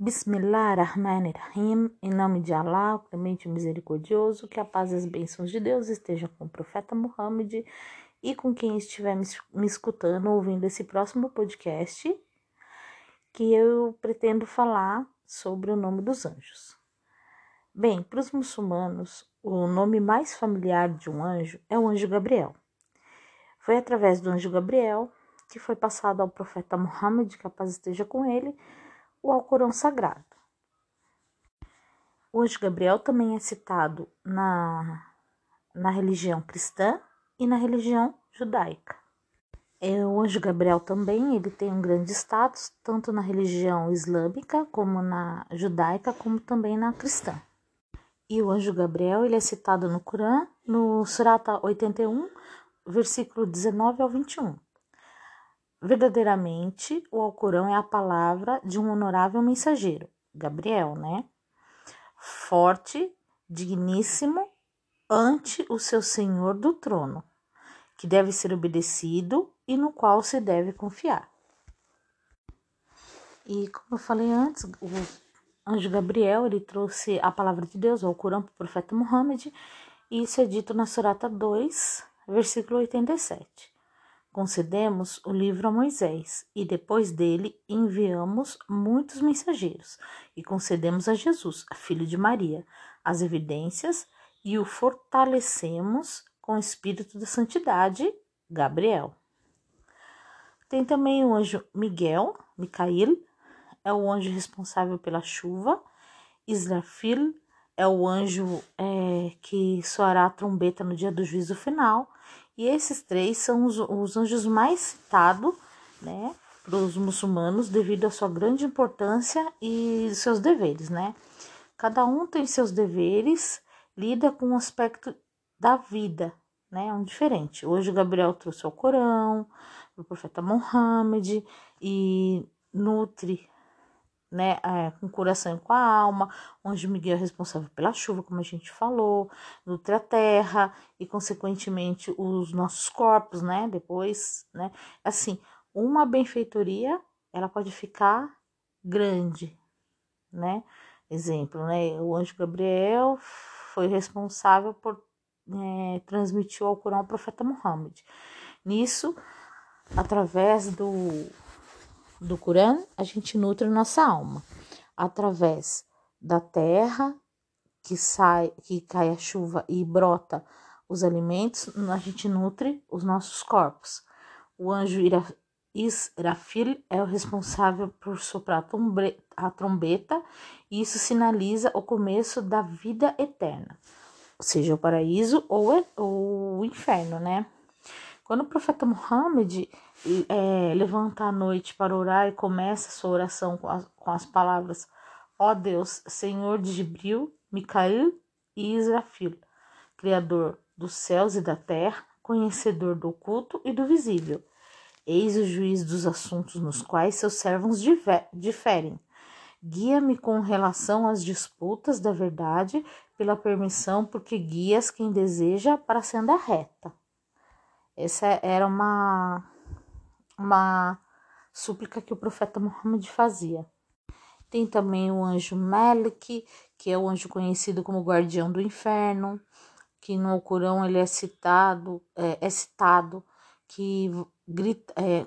Bismillah ar-Rahman ar-Rahim, em nome de Allah, o clemente misericordioso, que a paz e as bênçãos de Deus estejam com o profeta Muhammad e com quem estiver me escutando, ouvindo esse próximo podcast, que eu pretendo falar sobre o nome dos anjos. Bem, para os muçulmanos, o nome mais familiar de um anjo é o anjo Gabriel. Foi através do anjo Gabriel que foi passado ao profeta Muhammad, que a paz esteja com ele, o Alcorão Sagrado. Anjo Gabriel também é citado na, na religião cristã e na religião judaica. É, o anjo Gabriel também ele tem um grande status, tanto na religião islâmica, como na judaica, como também na cristã. E o anjo Gabriel ele é citado no Corão, no Surata 81, versículo 19 ao 21. Verdadeiramente, o Alcorão é a palavra de um honorável mensageiro, Gabriel, né? Forte, digníssimo, ante o seu Senhor do trono, que deve ser obedecido e no qual se deve confiar. E como eu falei antes, o anjo Gabriel ele trouxe a palavra de Deus, o Alcorão, para o profeta Muhammad, e isso é dito na Surata 2, versículo 87. Concedemos o livro a Moisés e depois dele enviamos muitos mensageiros e concedemos a Jesus, filho de Maria, as evidências e o fortalecemos com o espírito da santidade, Gabriel. Tem também o anjo Miguel, Micael, é o anjo responsável pela chuva. Israfil é o anjo é, que soará a trombeta no dia do juízo final. E esses três são os, os anjos mais citados, né, para os muçulmanos devido à sua grande importância e seus deveres, né? Cada um tem seus deveres, lida com um aspecto da vida, né? Um diferente. Hoje o Gabriel trouxe o Corão, o profeta Muhammad e nutre né, é, com o coração e com a alma, onde Miguel é responsável pela chuva, como a gente falou, nutre a terra e, consequentemente, os nossos corpos, né, depois, né, assim, uma benfeitoria, ela pode ficar grande, né, exemplo, né, o anjo Gabriel foi responsável por é, transmitir o Alcorão ao profeta Muhammad. Nisso, através do do Corão, a gente nutre nossa alma através da terra que sai, que cai a chuva e brota os alimentos, a gente nutre os nossos corpos. O anjo Israfil é o responsável por soprar a trombeta, e isso sinaliza o começo da vida eterna, seja o paraíso ou, o inferno, né? Quando o profeta Muhammad é, levanta à noite para orar e começa sua oração com as, com as palavras: Ó oh Deus, Senhor de Gibril, Micael e Israfil, Criador dos céus e da terra, conhecedor do oculto e do visível. Eis o juiz dos assuntos nos quais seus servos diferem. Guia-me com relação às disputas da verdade, pela permissão, porque guias quem deseja para a senda reta. Essa era uma, uma súplica que o profeta Muhammad fazia. Tem também o anjo Melik, que é o anjo conhecido como guardião do inferno, que no Corão ele é citado, é, é citado, que grita, é,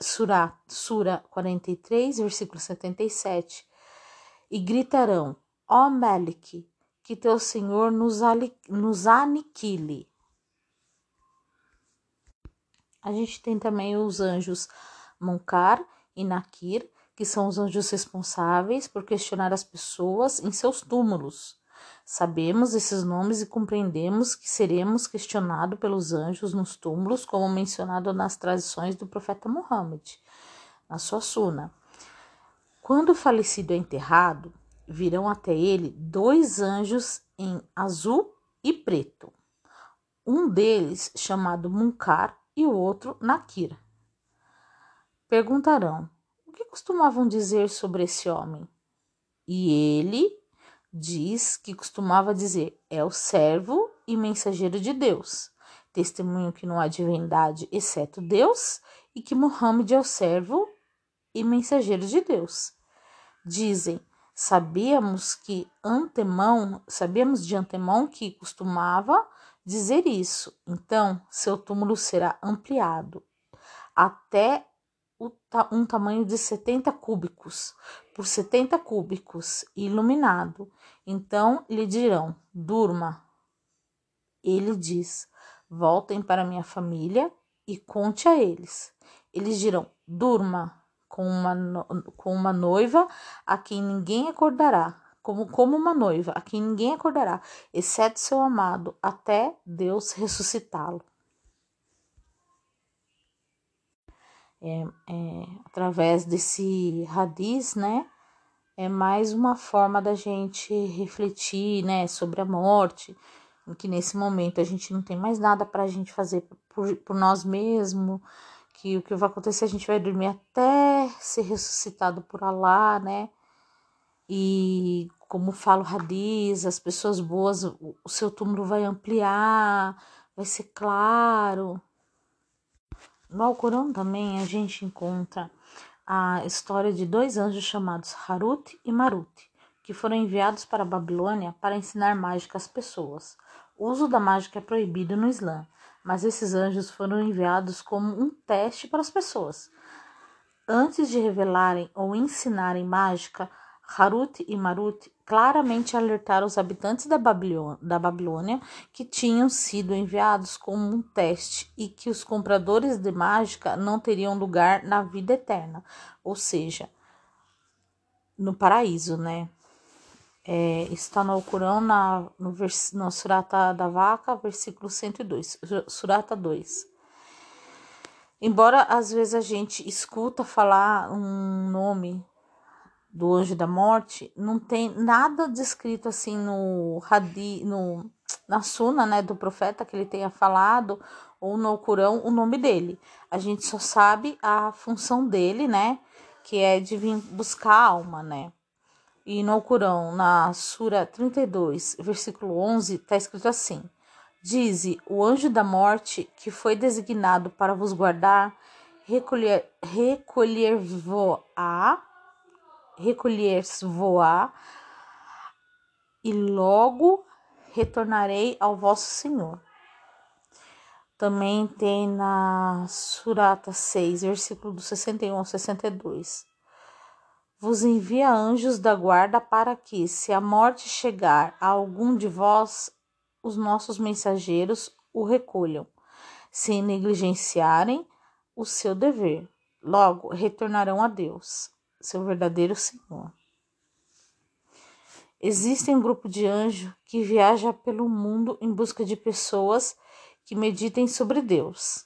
Sura 43, versículo 77, e gritarão, ó Melik, que teu Senhor nos, nos aniquile. A gente tem também os anjos Munkar e Nakir, que são os anjos responsáveis por questionar as pessoas em seus túmulos. Sabemos esses nomes e compreendemos que seremos questionados pelos anjos nos túmulos, como mencionado nas tradições do profeta Muhammad, na sua suna. Quando o falecido é enterrado, virão até ele dois anjos em azul e preto. Um deles, chamado Munkar, e o outro Nakir. Perguntarão: o que costumavam dizer sobre esse homem? E ele diz que costumava dizer: é o servo e mensageiro de Deus. Testemunho que não há divindade exceto Deus e que Muhammad é o servo e mensageiro de Deus. Dizem: Sabíamos que antemão, sabíamos de antemão que costumava dizer isso. Então, seu túmulo será ampliado até um tamanho de 70 cúbicos por 70 cúbicos, iluminado. Então lhe dirão: durma. Ele diz: voltem para minha família e conte a eles. Eles dirão: durma com uma, com uma noiva a quem ninguém acordará, como, como uma noiva a quem ninguém acordará, exceto seu amado, até Deus ressuscitá-lo. É, é, através desse radiz, né? É mais uma forma da gente refletir, né, sobre a morte, que nesse momento a gente não tem mais nada para a gente fazer por, por nós mesmos, que o que vai acontecer a gente vai dormir até ser ressuscitado por Allah, né? E como fala o Hadiz, as pessoas boas, o seu túmulo vai ampliar, vai ser claro. No Alcorão também a gente encontra a história de dois anjos chamados Harut e Marut, que foram enviados para a Babilônia para ensinar mágica às pessoas. O uso da mágica é proibido no Islã, mas esses anjos foram enviados como um teste para as pessoas. Antes de revelarem ou ensinarem mágica, Harut e Marut claramente alertaram os habitantes da Babilônia, da Babilônia que tinham sido enviados como um teste e que os compradores de mágica não teriam lugar na vida eterna, ou seja, no paraíso, né? É, está no Alcorão, na, no, vers, Surata da Vaca, versículo 102, Surata 2. Embora às vezes a gente escuta falar um nome do anjo da morte, não tem nada descrito assim no Hadi, no na Suna, né, do profeta que ele tenha falado ou no Alcorão o nome dele. A gente só sabe a função dele, né, que é de vir buscar a alma, né? E no Alcorão, na Sura 32, versículo 11, está escrito assim: Dize o anjo da morte que foi designado para vos guardar, recolher, recolher-vos-á, recolher-vos-á, e logo retornarei ao vosso Senhor. Também tem na Surata 6, versículo do 61 ao 62 vos envia anjos da guarda para que, se a morte chegar a algum de vós, os nossos mensageiros o recolham, sem negligenciarem o seu dever. Logo retornarão a Deus, seu verdadeiro Senhor. Existe um grupo de anjos que viaja pelo mundo em busca de pessoas que meditem sobre Deus.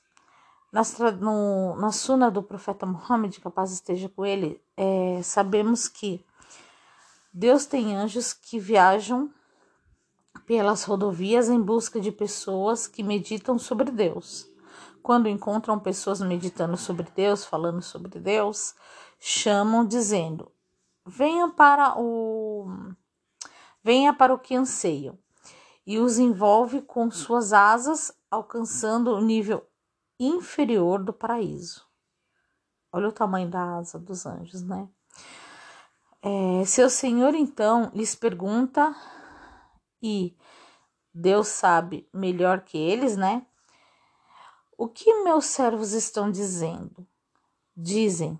Nas, no, na suna do profeta Muhammad, que a paz esteja com ele, é, sabemos que Deus tem anjos que viajam pelas rodovias em busca de pessoas que meditam sobre Deus. Quando encontram pessoas meditando sobre Deus, falando sobre Deus, chamam dizendo: "Venha para o venha para o que anseiam." E os envolve com suas asas, alcançando o nível inferior do paraíso. Olha o tamanho da asa dos anjos, né? É, seu senhor então lhes pergunta e Deus sabe melhor que eles, né? O que meus servos estão dizendo? Dizem.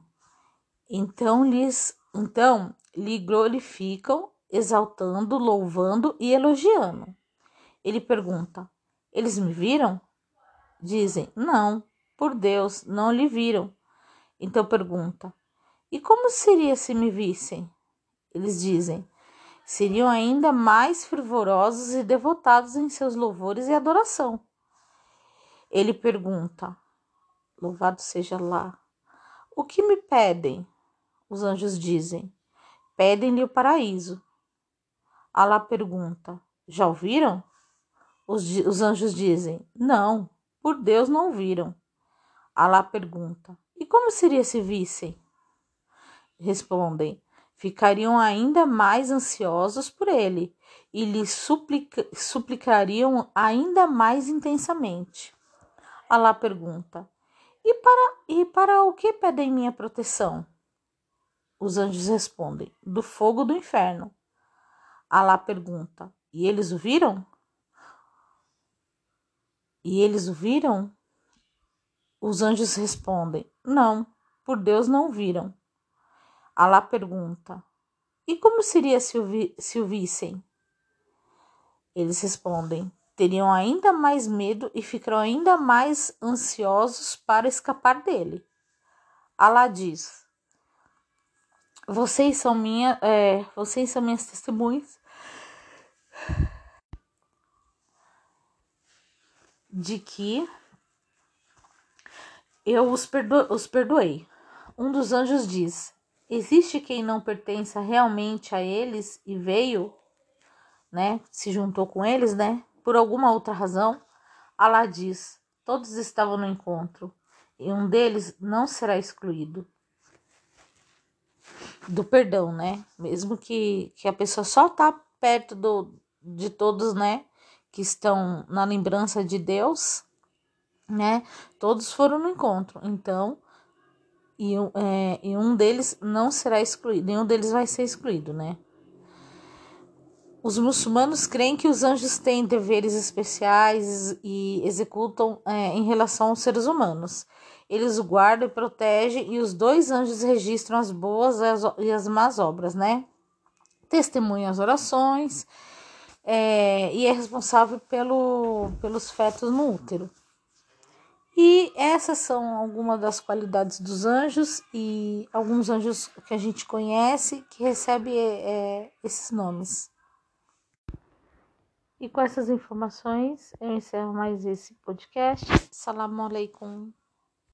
Então lhes, então lhe glorificam, exaltando, louvando e elogiando. Ele pergunta: Eles me viram? Dizem: Não, por Deus, não lhe viram. Então pergunta: E como seria se me vissem? Eles dizem: Seriam ainda mais fervorosos e devotados em seus louvores e adoração. Ele pergunta: Louvado seja lá. O que me pedem? Os anjos dizem: Pedem-lhe o paraíso. Alá pergunta: Já ouviram? Os, os anjos dizem: Não. Por Deus não viram. Alá pergunta: E como seria se vissem? Respondem: Ficariam ainda mais ansiosos por ele e lhe suplica, suplicariam ainda mais intensamente. Alá pergunta: e para, e para o que pedem minha proteção? Os anjos respondem: Do fogo do inferno. Alá pergunta: E eles o viram? E eles o viram? Os anjos respondem: Não, por Deus não viram. Alá pergunta: E como seria se o, vi se o vissem? Eles respondem: teriam ainda mais medo e ficariam ainda mais ansiosos para escapar dele. Alá diz: Vocês são minha, é, vocês são minhas testemunhas de que eu os, perdo os perdoei. Um dos anjos diz: Existe quem não pertença realmente a eles e veio, né? Se juntou com eles, né? Por alguma outra razão, Alá diz: todos estavam no encontro, e um deles não será excluído do perdão, né? Mesmo que, que a pessoa só tá perto do, de todos, né? Que estão na lembrança de Deus, né? Todos foram no encontro. Então, e, é, e um deles não será excluído, nenhum deles vai ser excluído, né? Os muçulmanos creem que os anjos têm deveres especiais e executam é, em relação aos seres humanos. Eles o guardam e protegem, e os dois anjos registram as boas e as, más obras, né? Testemunham as orações é, e é responsável pelo, pelos fetos no útero. E essas são algumas das qualidades dos anjos e alguns anjos que a gente conhece que recebem é, esses nomes. E com essas informações, eu encerro mais esse podcast. Salam aleikum.